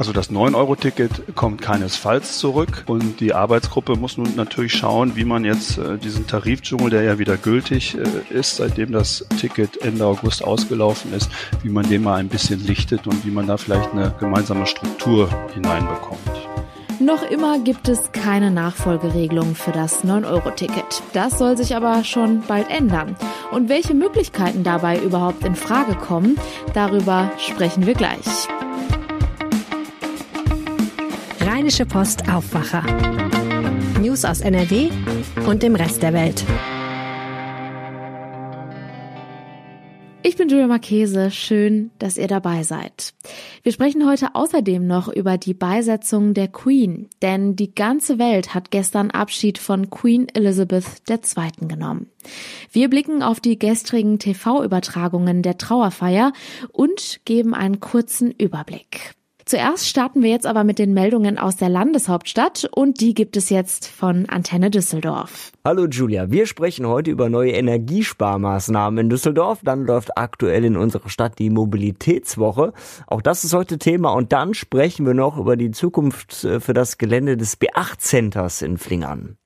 Also das 9-Euro-Ticket kommt keinesfalls zurück und die Arbeitsgruppe muss nun natürlich schauen, wie man jetzt äh, diesen Tarifdschungel, der ja wieder gültig äh, ist, seitdem das Ticket Ende August ausgelaufen ist, wie man den mal ein bisschen lichtet und wie man da vielleicht eine gemeinsame Struktur hineinbekommt. Noch immer gibt es keine Nachfolgeregelung für das 9-Euro-Ticket. Das soll sich aber schon bald ändern. Und welche Möglichkeiten dabei überhaupt in Frage kommen, darüber sprechen wir gleich. Rheinische Post Aufwacher. News aus NRW und dem Rest der Welt. Ich bin Julia Marchese. Schön, dass ihr dabei seid. Wir sprechen heute außerdem noch über die Beisetzung der Queen, denn die ganze Welt hat gestern Abschied von Queen Elizabeth II. genommen. Wir blicken auf die gestrigen TV-Übertragungen der Trauerfeier und geben einen kurzen Überblick. Zuerst starten wir jetzt aber mit den Meldungen aus der Landeshauptstadt und die gibt es jetzt von Antenne Düsseldorf. Hallo Julia, wir sprechen heute über neue Energiesparmaßnahmen in Düsseldorf. Dann läuft aktuell in unserer Stadt die Mobilitätswoche. Auch das ist heute Thema und dann sprechen wir noch über die Zukunft äh, für das Gelände des B8-Centers in Flingern.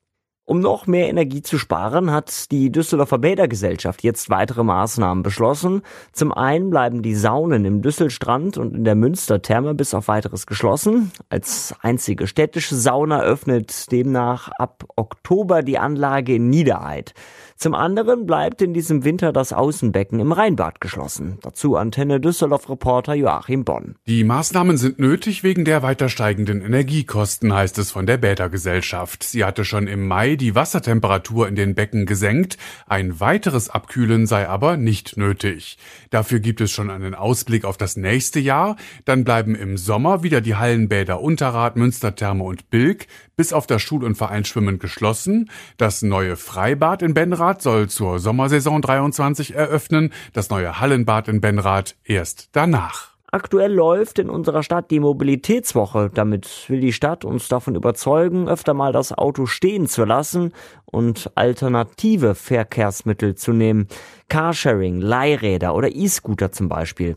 Um noch mehr Energie zu sparen, hat die Düsseldorfer Bädergesellschaft jetzt weitere Maßnahmen beschlossen. Zum einen bleiben die Saunen im Düsselstrand und in der Münstertherme bis auf weiteres geschlossen. Als einzige städtische Sauna öffnet demnach ab Oktober die Anlage in Niedereid. Zum anderen bleibt in diesem Winter das Außenbecken im Rheinbad geschlossen. Dazu Antenne Düsseldorf-Reporter Joachim Bonn. Die Maßnahmen sind nötig wegen der weiter steigenden Energiekosten, heißt es von der Bädergesellschaft. Sie hatte schon im Mai die Wassertemperatur in den Becken gesenkt. Ein weiteres Abkühlen sei aber nicht nötig. Dafür gibt es schon einen Ausblick auf das nächste Jahr. Dann bleiben im Sommer wieder die Hallenbäder Unterrad, Münstertherme und Bilk bis auf das Schul- und Vereinsschwimmen geschlossen. Das neue Freibad in Benrath soll zur Sommersaison 23 eröffnen, das neue Hallenbad in Benrath erst danach. Aktuell läuft in unserer Stadt die Mobilitätswoche. Damit will die Stadt uns davon überzeugen, öfter mal das Auto stehen zu lassen und alternative Verkehrsmittel zu nehmen. Carsharing, Leihräder oder E-Scooter zum Beispiel.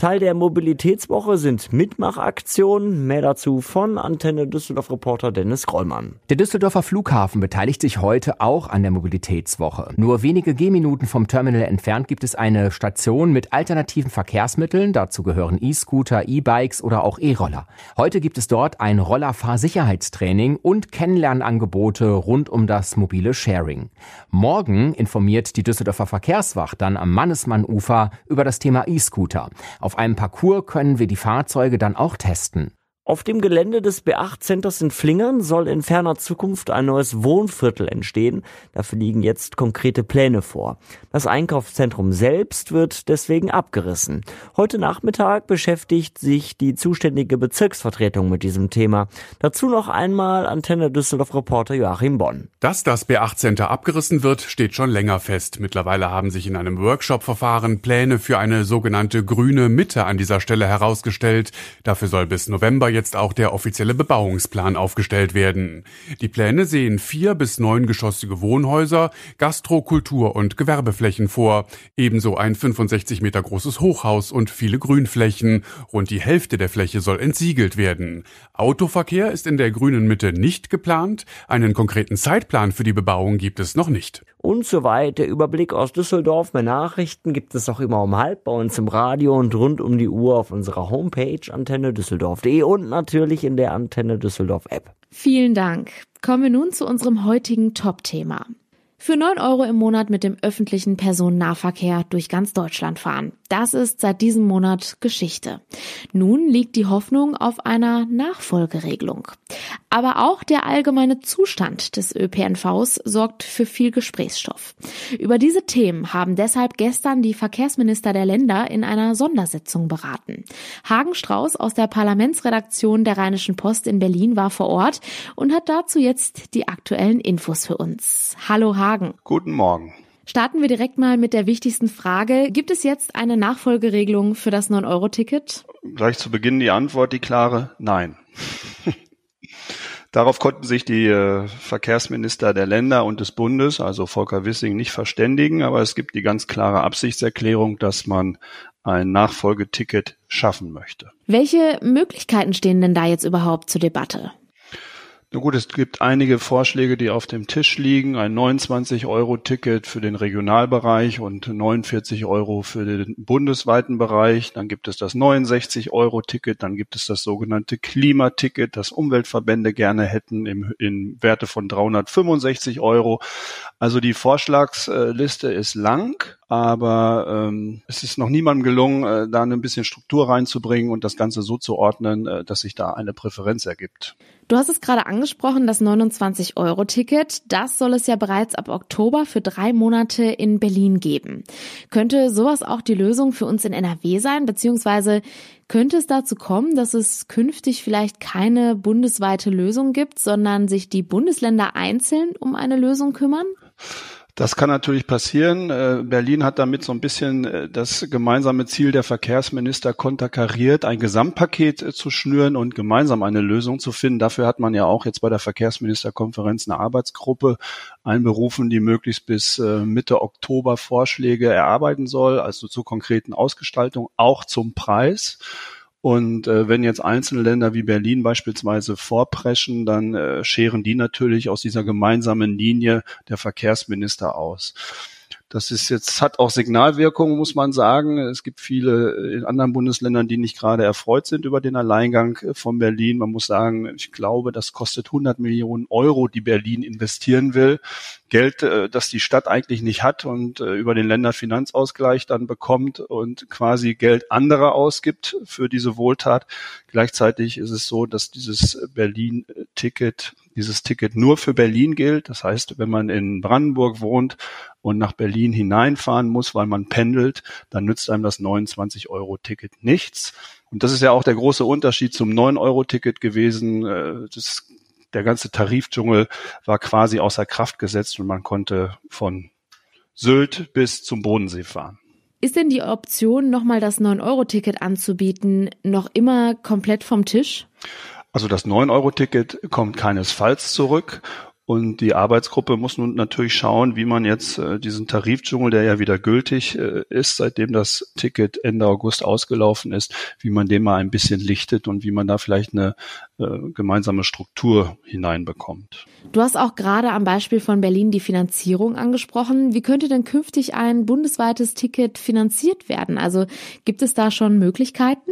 Teil der Mobilitätswoche sind Mitmachaktionen. Mehr dazu von Antenne Düsseldorf Reporter Dennis Grollmann. Der Düsseldorfer Flughafen beteiligt sich heute auch an der Mobilitätswoche. Nur wenige Gehminuten vom Terminal entfernt gibt es eine Station mit alternativen Verkehrsmitteln. Dazu gehören E-Scooter, E-Bikes oder auch E-Roller. Heute gibt es dort ein Rollerfahrsicherheitstraining und Kennenlernangebote rund um das mobile Sharing. Morgen informiert die Düsseldorfer Verkehrswacht dann am Mannesmann-Ufer über das Thema E-Scooter. Auf einem Parcours können wir die Fahrzeuge dann auch testen. Auf dem Gelände des B8-Centers in Flingern soll in ferner Zukunft ein neues Wohnviertel entstehen. Dafür liegen jetzt konkrete Pläne vor. Das Einkaufszentrum selbst wird deswegen abgerissen. Heute Nachmittag beschäftigt sich die zuständige Bezirksvertretung mit diesem Thema. Dazu noch einmal Antenne Düsseldorf Reporter Joachim Bonn. Dass das B8-Center abgerissen wird, steht schon länger fest. Mittlerweile haben sich in einem Workshop-Verfahren Pläne für eine sogenannte grüne Mitte an dieser Stelle herausgestellt. Dafür soll bis November jetzt auch der offizielle Bebauungsplan aufgestellt werden. Die Pläne sehen vier bis neungeschossige Wohnhäuser, Gastro-, Kultur- und Gewerbeflächen vor, ebenso ein 65 Meter großes Hochhaus und viele Grünflächen. Rund die Hälfte der Fläche soll entsiegelt werden. Autoverkehr ist in der grünen Mitte nicht geplant. Einen konkreten Zeitplan für die Bebauung gibt es noch nicht. Und soweit der Überblick aus Düsseldorf. Mehr Nachrichten gibt es auch immer um halb bei uns im Radio und rund um die Uhr auf unserer Homepage antenne düsseldorf.de und natürlich in der Antenne Düsseldorf App. Vielen Dank. Kommen wir nun zu unserem heutigen Top-Thema. Für 9 Euro im Monat mit dem öffentlichen Personennahverkehr durch ganz Deutschland fahren. Das ist seit diesem Monat Geschichte. Nun liegt die Hoffnung auf einer Nachfolgeregelung. Aber auch der allgemeine Zustand des ÖPNVs sorgt für viel Gesprächsstoff. Über diese Themen haben deshalb gestern die Verkehrsminister der Länder in einer Sondersitzung beraten. Hagen Strauß aus der Parlamentsredaktion der Rheinischen Post in Berlin war vor Ort und hat dazu jetzt die aktuellen Infos für uns. Hallo Hagen. Guten Morgen. Starten wir direkt mal mit der wichtigsten Frage. Gibt es jetzt eine Nachfolgeregelung für das 9-Euro-Ticket? Gleich zu Beginn die Antwort, die klare Nein. Darauf konnten sich die äh, Verkehrsminister der Länder und des Bundes, also Volker Wissing, nicht verständigen, aber es gibt die ganz klare Absichtserklärung, dass man ein Nachfolgeticket schaffen möchte. Welche Möglichkeiten stehen denn da jetzt überhaupt zur Debatte? Na gut, es gibt einige Vorschläge, die auf dem Tisch liegen. Ein 29-Euro-Ticket für den Regionalbereich und 49 Euro für den bundesweiten Bereich. Dann gibt es das 69-Euro-Ticket. Dann gibt es das sogenannte Klimaticket, das Umweltverbände gerne hätten im, in Werte von 365 Euro. Also die Vorschlagsliste ist lang, aber ähm, es ist noch niemandem gelungen, äh, da ein bisschen Struktur reinzubringen und das Ganze so zu ordnen, äh, dass sich da eine Präferenz ergibt. Du hast es gerade angesprochen, das 29-Euro-Ticket. Das soll es ja bereits ab Oktober für drei Monate in Berlin geben. Könnte sowas auch die Lösung für uns in NRW sein? Beziehungsweise könnte es dazu kommen, dass es künftig vielleicht keine bundesweite Lösung gibt, sondern sich die Bundesländer einzeln um eine Lösung kümmern? Das kann natürlich passieren. Äh, Berlin hat damit so ein bisschen äh, das gemeinsame Ziel der Verkehrsminister konterkariert, ein Gesamtpaket äh, zu schnüren und gemeinsam eine Lösung zu finden. Dafür hat man ja auch jetzt bei der Verkehrsministerkonferenz eine Arbeitsgruppe einberufen, die möglichst bis Mitte Oktober Vorschläge erarbeiten soll, also zur konkreten Ausgestaltung, auch zum Preis. Und äh, wenn jetzt einzelne Länder wie Berlin beispielsweise vorpreschen, dann äh, scheren die natürlich aus dieser gemeinsamen Linie der Verkehrsminister aus. Das ist jetzt, hat auch Signalwirkung, muss man sagen. Es gibt viele in anderen Bundesländern, die nicht gerade erfreut sind über den Alleingang von Berlin. Man muss sagen, ich glaube, das kostet 100 Millionen Euro, die Berlin investieren will. Geld, äh, das die Stadt eigentlich nicht hat und äh, über den Länderfinanzausgleich dann bekommt und quasi Geld anderer ausgibt für diese Wohltat. Gleichzeitig ist es so, dass dieses Berlin-Ticket, dieses Ticket nur für Berlin gilt. Das heißt, wenn man in Brandenburg wohnt und nach Berlin hineinfahren muss, weil man pendelt, dann nützt einem das 29-Euro-Ticket nichts. Und das ist ja auch der große Unterschied zum 9-Euro-Ticket gewesen. Äh, das, der ganze Tarifdschungel war quasi außer Kraft gesetzt und man konnte von Sylt bis zum Bodensee fahren. Ist denn die Option, nochmal das 9-Euro-Ticket anzubieten, noch immer komplett vom Tisch? Also das 9-Euro-Ticket kommt keinesfalls zurück. Und die Arbeitsgruppe muss nun natürlich schauen, wie man jetzt äh, diesen Tarifdschungel, der ja wieder gültig äh, ist, seitdem das Ticket Ende August ausgelaufen ist, wie man den mal ein bisschen lichtet und wie man da vielleicht eine äh, gemeinsame Struktur hineinbekommt. Du hast auch gerade am Beispiel von Berlin die Finanzierung angesprochen. Wie könnte denn künftig ein bundesweites Ticket finanziert werden? Also gibt es da schon Möglichkeiten?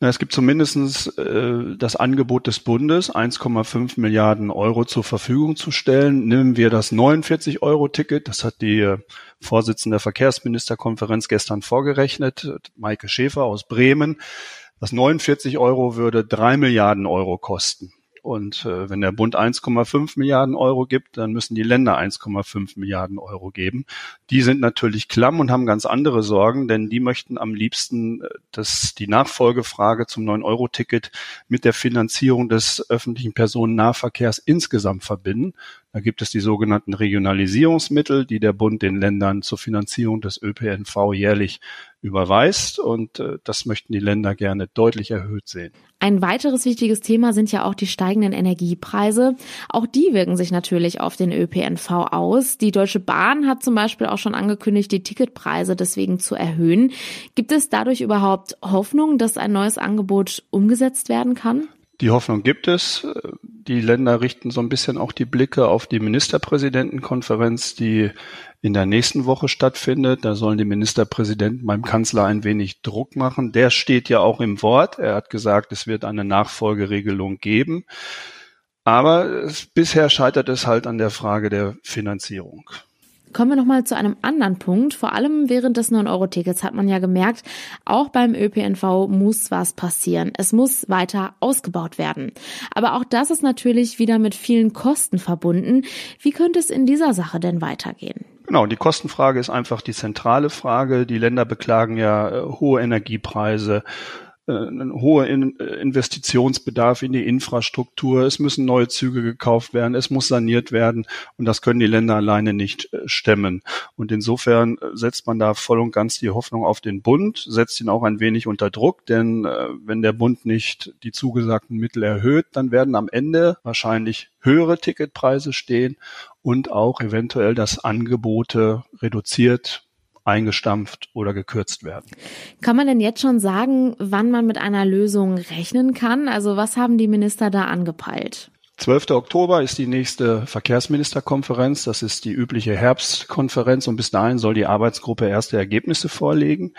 Na, es gibt zumindestens äh, das Angebot des Bundes, 1,5 Milliarden Euro zur Verfügung zu stellen. Nehmen wir das 49-Euro-Ticket, das hat die äh, Vorsitzende der Verkehrsministerkonferenz gestern vorgerechnet, Maike Schäfer aus Bremen. Das 49 Euro würde drei Milliarden Euro kosten. Und äh, wenn der Bund 1,5 Milliarden Euro gibt, dann müssen die Länder 1,5 Milliarden Euro geben. Die sind natürlich klamm und haben ganz andere Sorgen, denn die möchten am liebsten äh, dass die Nachfolgefrage zum 9-Euro-Ticket mit der Finanzierung des öffentlichen Personennahverkehrs insgesamt verbinden. Da gibt es die sogenannten Regionalisierungsmittel, die der Bund den Ländern zur Finanzierung des ÖPNV jährlich überweist. Und äh, das möchten die Länder gerne deutlich erhöht sehen. Ein weiteres wichtiges Thema sind ja auch die steigenden Energiepreise. Auch die wirken sich natürlich auf den ÖPNV aus. Die Deutsche Bahn hat zum Beispiel auch schon angekündigt, die Ticketpreise deswegen zu erhöhen. Gibt es dadurch überhaupt Hoffnung, dass ein neues Angebot umgesetzt werden kann? Die Hoffnung gibt es. Die Länder richten so ein bisschen auch die Blicke auf die Ministerpräsidentenkonferenz, die in der nächsten Woche stattfindet. Da sollen die Ministerpräsidenten beim Kanzler ein wenig Druck machen. Der steht ja auch im Wort. Er hat gesagt, es wird eine Nachfolgeregelung geben. Aber es, bisher scheitert es halt an der Frage der Finanzierung. Kommen wir nochmal zu einem anderen Punkt. Vor allem während des 9-Euro-Tickets hat man ja gemerkt, auch beim ÖPNV muss was passieren. Es muss weiter ausgebaut werden. Aber auch das ist natürlich wieder mit vielen Kosten verbunden. Wie könnte es in dieser Sache denn weitergehen? Genau, die Kostenfrage ist einfach die zentrale Frage. Die Länder beklagen ja äh, hohe Energiepreise, ein hoher äh, Investitionsbedarf in die Infrastruktur. Es müssen neue Züge gekauft werden. Es muss saniert werden. Und das können die Länder alleine nicht äh, stemmen. Und insofern setzt man da voll und ganz die Hoffnung auf den Bund, setzt ihn auch ein wenig unter Druck, denn äh, wenn der Bund nicht die zugesagten Mittel erhöht, dann werden am Ende wahrscheinlich höhere Ticketpreise stehen und auch eventuell das Angebote reduziert eingestampft oder gekürzt werden. Kann man denn jetzt schon sagen, wann man mit einer Lösung rechnen kann? Also was haben die Minister da angepeilt? 12. Oktober ist die nächste Verkehrsministerkonferenz. Das ist die übliche Herbstkonferenz und bis dahin soll die Arbeitsgruppe erste Ergebnisse vorlegen.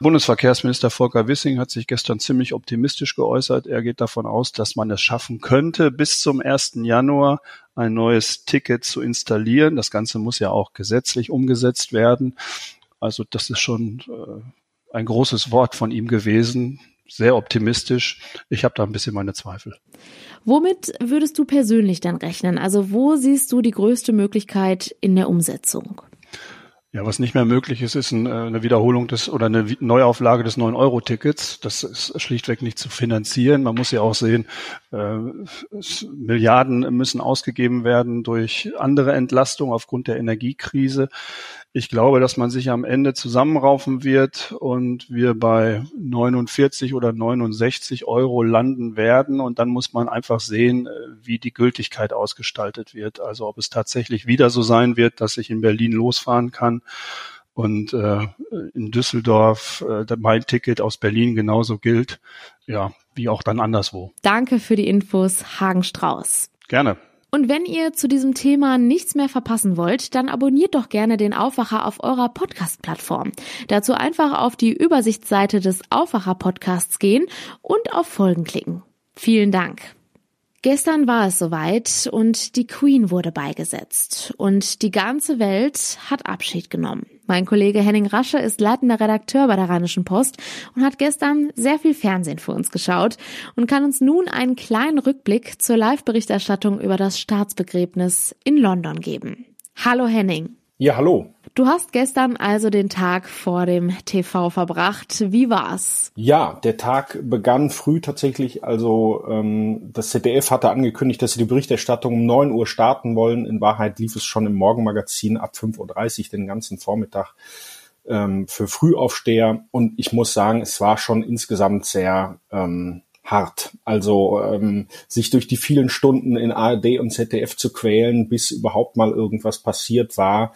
Bundesverkehrsminister Volker Wissing hat sich gestern ziemlich optimistisch geäußert. Er geht davon aus, dass man es schaffen könnte, bis zum 1. Januar ein neues Ticket zu installieren. Das Ganze muss ja auch gesetzlich umgesetzt werden. Also das ist schon äh, ein großes Wort von ihm gewesen, sehr optimistisch. Ich habe da ein bisschen meine Zweifel. Womit würdest du persönlich dann rechnen? Also wo siehst du die größte Möglichkeit in der Umsetzung? Ja, was nicht mehr möglich ist, ist äh, eine Wiederholung des oder eine Neuauflage des 9-Euro-Tickets. Das ist schlichtweg nicht zu finanzieren. Man muss ja auch sehen, äh, Milliarden müssen ausgegeben werden durch andere Entlastungen aufgrund der Energiekrise. Ich glaube, dass man sich am Ende zusammenraufen wird und wir bei 49 oder 69 Euro landen werden. Und dann muss man einfach sehen, äh, wie die Gültigkeit ausgestaltet wird. Also ob es tatsächlich wieder so sein wird, dass ich in Berlin losfahren kann und äh, in Düsseldorf äh, mein Ticket aus Berlin genauso gilt, ja, wie auch dann anderswo. Danke für die Infos, Hagen Strauß. Gerne. Und wenn ihr zu diesem Thema nichts mehr verpassen wollt, dann abonniert doch gerne den Aufwacher auf eurer Podcast-Plattform. Dazu einfach auf die Übersichtsseite des Aufwacher-Podcasts gehen und auf Folgen klicken. Vielen Dank. Gestern war es soweit und die Queen wurde beigesetzt und die ganze Welt hat Abschied genommen. Mein Kollege Henning Rasche ist leitender Redakteur bei der Rheinischen Post und hat gestern sehr viel Fernsehen für uns geschaut und kann uns nun einen kleinen Rückblick zur Live-Berichterstattung über das Staatsbegräbnis in London geben. Hallo Henning. Ja, hallo. Du hast gestern also den Tag vor dem TV verbracht. Wie war's? Ja, der Tag begann früh tatsächlich. Also ähm, das ZDF hatte angekündigt, dass sie die Berichterstattung um neun Uhr starten wollen. In Wahrheit lief es schon im Morgenmagazin ab 5.30 Uhr den ganzen Vormittag ähm, für Frühaufsteher. Und ich muss sagen, es war schon insgesamt sehr ähm, hart. Also ähm, sich durch die vielen Stunden in ARD und ZDF zu quälen, bis überhaupt mal irgendwas passiert war,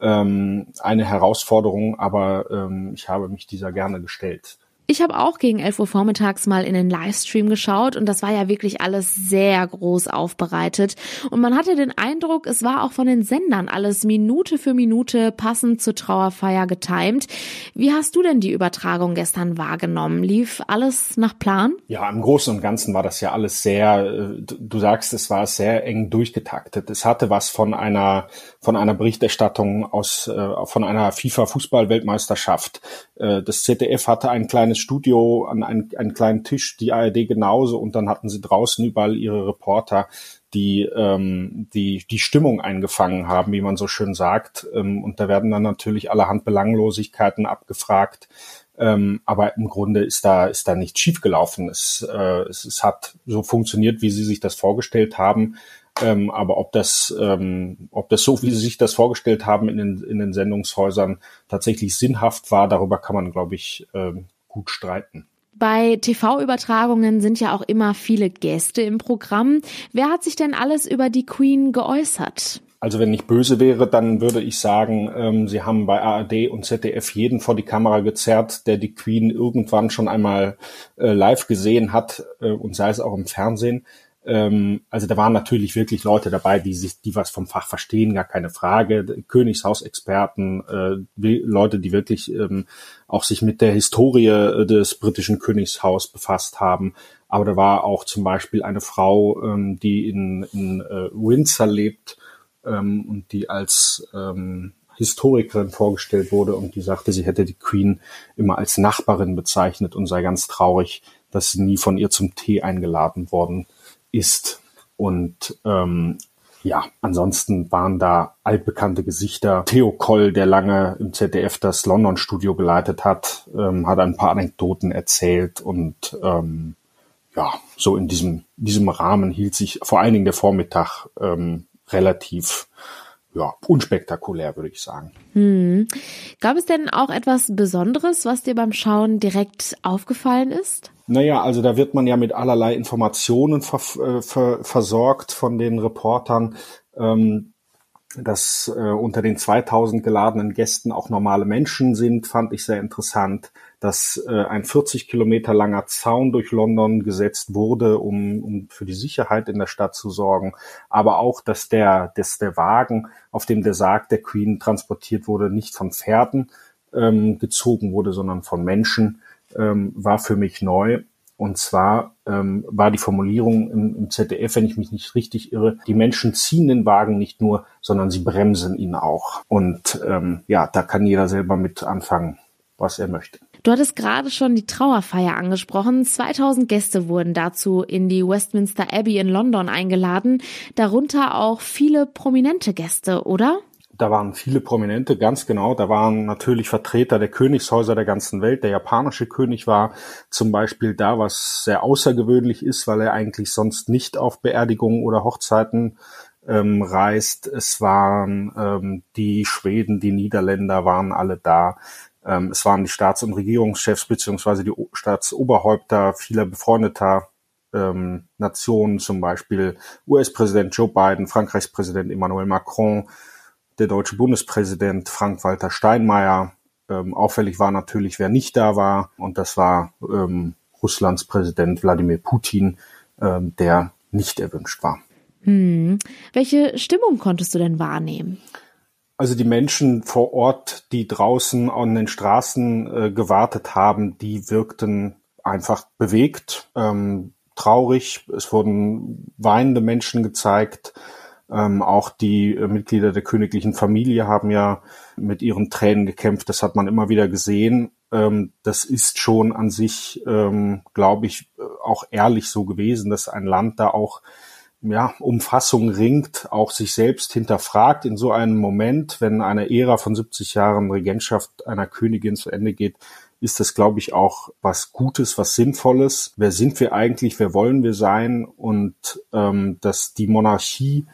ähm, eine Herausforderung, aber ähm, ich habe mich dieser gerne gestellt. Ich habe auch gegen 11 Uhr vormittags mal in den Livestream geschaut und das war ja wirklich alles sehr groß aufbereitet. Und man hatte den Eindruck, es war auch von den Sendern alles Minute für Minute passend zur Trauerfeier getimt. Wie hast du denn die Übertragung gestern wahrgenommen? Lief alles nach Plan? Ja, im Großen und Ganzen war das ja alles sehr, äh, du sagst, es war sehr eng durchgetaktet. Es hatte was von einer, von einer Berichterstattung aus, äh, von einer FIFA-Fußball-Weltmeisterschaft. Äh, das ZDF hatte ein kleines Studio, an einen, einen kleinen Tisch, die ARD genauso und dann hatten sie draußen überall ihre Reporter, die ähm, die die Stimmung eingefangen haben, wie man so schön sagt. Ähm, und da werden dann natürlich allerhand Belanglosigkeiten abgefragt. Ähm, aber im Grunde ist da ist da nichts schiefgelaufen. Es, äh, es, es hat so funktioniert, wie sie sich das vorgestellt haben. Ähm, aber ob das, ähm, ob das so, wie Sie sich das vorgestellt haben in den, in den Sendungshäusern tatsächlich sinnhaft war, darüber kann man, glaube ich, ähm, gut streiten. Bei TV-Übertragungen sind ja auch immer viele Gäste im Programm. Wer hat sich denn alles über die Queen geäußert? Also wenn ich böse wäre, dann würde ich sagen, ähm, sie haben bei ARD und ZDF jeden vor die Kamera gezerrt, der die Queen irgendwann schon einmal äh, live gesehen hat äh, und sei es auch im Fernsehen. Ähm, also da waren natürlich wirklich Leute dabei, die sich, die was vom Fach verstehen, gar keine Frage. Königshausexperten, äh, Leute, die wirklich ähm, auch sich mit der Historie äh, des britischen Königshaus befasst haben. Aber da war auch zum Beispiel eine Frau, ähm, die in, in äh, Windsor lebt ähm, und die als ähm, Historikerin vorgestellt wurde und die sagte, sie hätte die Queen immer als Nachbarin bezeichnet und sei ganz traurig, dass sie nie von ihr zum Tee eingeladen worden ist. Und ähm, ja, ansonsten waren da altbekannte Gesichter. Theo Koll, der lange im ZDF das London-Studio geleitet hat, ähm, hat ein paar Anekdoten erzählt und ähm, ja, so in diesem, diesem Rahmen hielt sich vor allen Dingen der Vormittag ähm, relativ ja, unspektakulär, würde ich sagen. Hm. Gab es denn auch etwas Besonderes, was dir beim Schauen direkt aufgefallen ist? Naja, also da wird man ja mit allerlei Informationen ver äh, ver versorgt von den Reportern. Ähm, dass äh, unter den 2000 geladenen Gästen auch normale Menschen sind, fand ich sehr interessant. Dass äh, ein 40 Kilometer langer Zaun durch London gesetzt wurde, um, um für die Sicherheit in der Stadt zu sorgen. Aber auch, dass der, dass der Wagen, auf dem der Sarg der Queen transportiert wurde, nicht von Pferden ähm, gezogen wurde, sondern von Menschen, ähm, war für mich neu. Und zwar ähm, war die Formulierung im, im ZDF, wenn ich mich nicht richtig irre, die Menschen ziehen den Wagen nicht nur, sondern sie bremsen ihn auch. Und ähm, ja, da kann jeder selber mit anfangen, was er möchte. Du hattest gerade schon die Trauerfeier angesprochen. 2000 Gäste wurden dazu in die Westminster Abbey in London eingeladen, darunter auch viele prominente Gäste, oder? Da waren viele Prominente, ganz genau. Da waren natürlich Vertreter der Königshäuser der ganzen Welt. Der japanische König war zum Beispiel da, was sehr außergewöhnlich ist, weil er eigentlich sonst nicht auf Beerdigungen oder Hochzeiten ähm, reist. Es waren ähm, die Schweden, die Niederländer waren alle da. Ähm, es waren die Staats- und Regierungschefs beziehungsweise die Staatsoberhäupter vieler befreundeter ähm, Nationen, zum Beispiel US-Präsident Joe Biden, Frankreichs Präsident Emmanuel Macron, der deutsche Bundespräsident Frank-Walter Steinmeier. Ähm, auffällig war natürlich, wer nicht da war, und das war ähm, Russlands Präsident Wladimir Putin, ähm, der nicht erwünscht war. Hm. Welche Stimmung konntest du denn wahrnehmen? Also die Menschen vor Ort, die draußen an den Straßen äh, gewartet haben, die wirkten einfach bewegt, ähm, traurig. Es wurden weinende Menschen gezeigt. Ähm, auch die äh, Mitglieder der königlichen Familie haben ja mit ihren Tränen gekämpft. Das hat man immer wieder gesehen. Ähm, das ist schon an sich, ähm, glaube ich, äh, auch ehrlich so gewesen, dass ein Land da auch ja, um Fassung ringt, auch sich selbst hinterfragt in so einem Moment, wenn eine Ära von 70 Jahren Regentschaft einer Königin zu Ende geht, ist das, glaube ich, auch was Gutes, was Sinnvolles. Wer sind wir eigentlich? Wer wollen wir sein? Und ähm, dass die Monarchie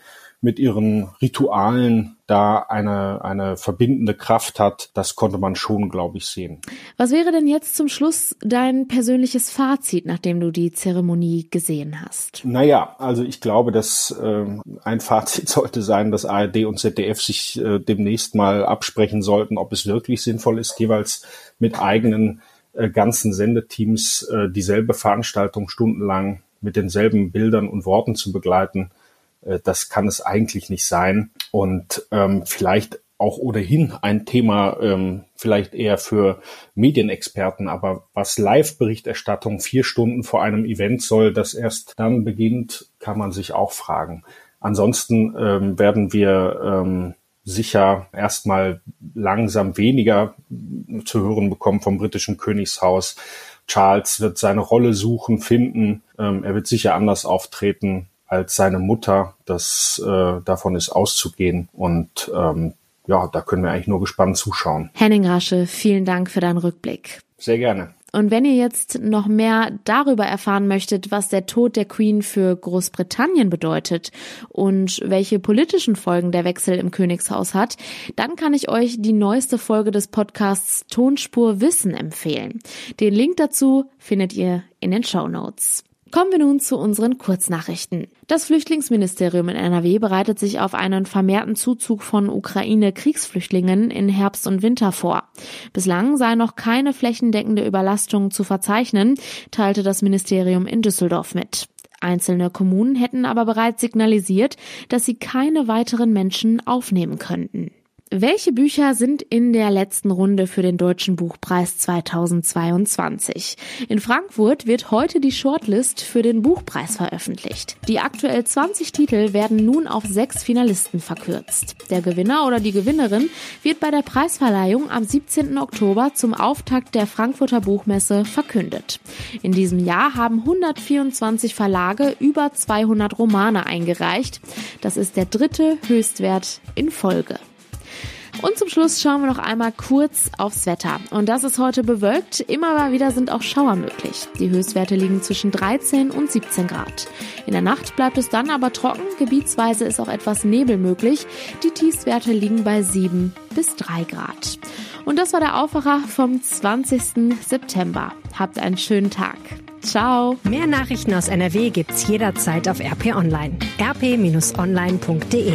mit ihren Ritualen da eine, eine verbindende Kraft hat, das konnte man schon, glaube ich, sehen. Was wäre denn jetzt zum Schluss dein persönliches Fazit, nachdem du die Zeremonie gesehen hast? Naja, also ich glaube, dass äh, ein Fazit sollte sein, dass ARD und ZDF sich äh, demnächst mal absprechen sollten, ob es wirklich sinnvoll ist, jeweils mit eigenen äh, ganzen Sendeteams äh, dieselbe Veranstaltung stundenlang mit denselben Bildern und Worten zu begleiten das kann es eigentlich nicht sein. Und ähm, vielleicht auch ohnehin ein Thema, ähm, vielleicht eher für Medienexperten, aber was Live-Berichterstattung vier Stunden vor einem Event soll, das erst dann beginnt, kann man sich auch fragen. Ansonsten ähm, werden wir ähm, sicher erstmal langsam weniger zu hören bekommen vom britischen Königshaus. Charles wird seine Rolle suchen, finden. Ähm, er wird sicher anders auftreten als seine Mutter. Das äh, davon ist auszugehen. Und ähm, ja, da können wir eigentlich nur gespannt zuschauen. Henning Rasche, vielen Dank für deinen Rückblick. Sehr gerne. Und wenn ihr jetzt noch mehr darüber erfahren möchtet, was der Tod der Queen für Großbritannien bedeutet und welche politischen Folgen der Wechsel im Königshaus hat, dann kann ich euch die neueste Folge des Podcasts Tonspur Wissen empfehlen. Den Link dazu findet ihr in den Show Notes. Kommen wir nun zu unseren Kurznachrichten. Das Flüchtlingsministerium in NRW bereitet sich auf einen vermehrten Zuzug von Ukraine-Kriegsflüchtlingen in Herbst und Winter vor. Bislang sei noch keine flächendeckende Überlastung zu verzeichnen, teilte das Ministerium in Düsseldorf mit. Einzelne Kommunen hätten aber bereits signalisiert, dass sie keine weiteren Menschen aufnehmen könnten. Welche Bücher sind in der letzten Runde für den Deutschen Buchpreis 2022? In Frankfurt wird heute die Shortlist für den Buchpreis veröffentlicht. Die aktuell 20 Titel werden nun auf sechs Finalisten verkürzt. Der Gewinner oder die Gewinnerin wird bei der Preisverleihung am 17. Oktober zum Auftakt der Frankfurter Buchmesse verkündet. In diesem Jahr haben 124 Verlage über 200 Romane eingereicht. Das ist der dritte Höchstwert in Folge. Und zum Schluss schauen wir noch einmal kurz aufs Wetter. Und das ist heute bewölkt. Immer mal wieder sind auch Schauer möglich. Die Höchstwerte liegen zwischen 13 und 17 Grad. In der Nacht bleibt es dann aber trocken. Gebietsweise ist auch etwas Nebel möglich. Die Tiefstwerte liegen bei 7 bis 3 Grad. Und das war der Aufwacher vom 20. September. Habt einen schönen Tag. Ciao. Mehr Nachrichten aus NRW gibt's jederzeit auf RP Online. rp-online.de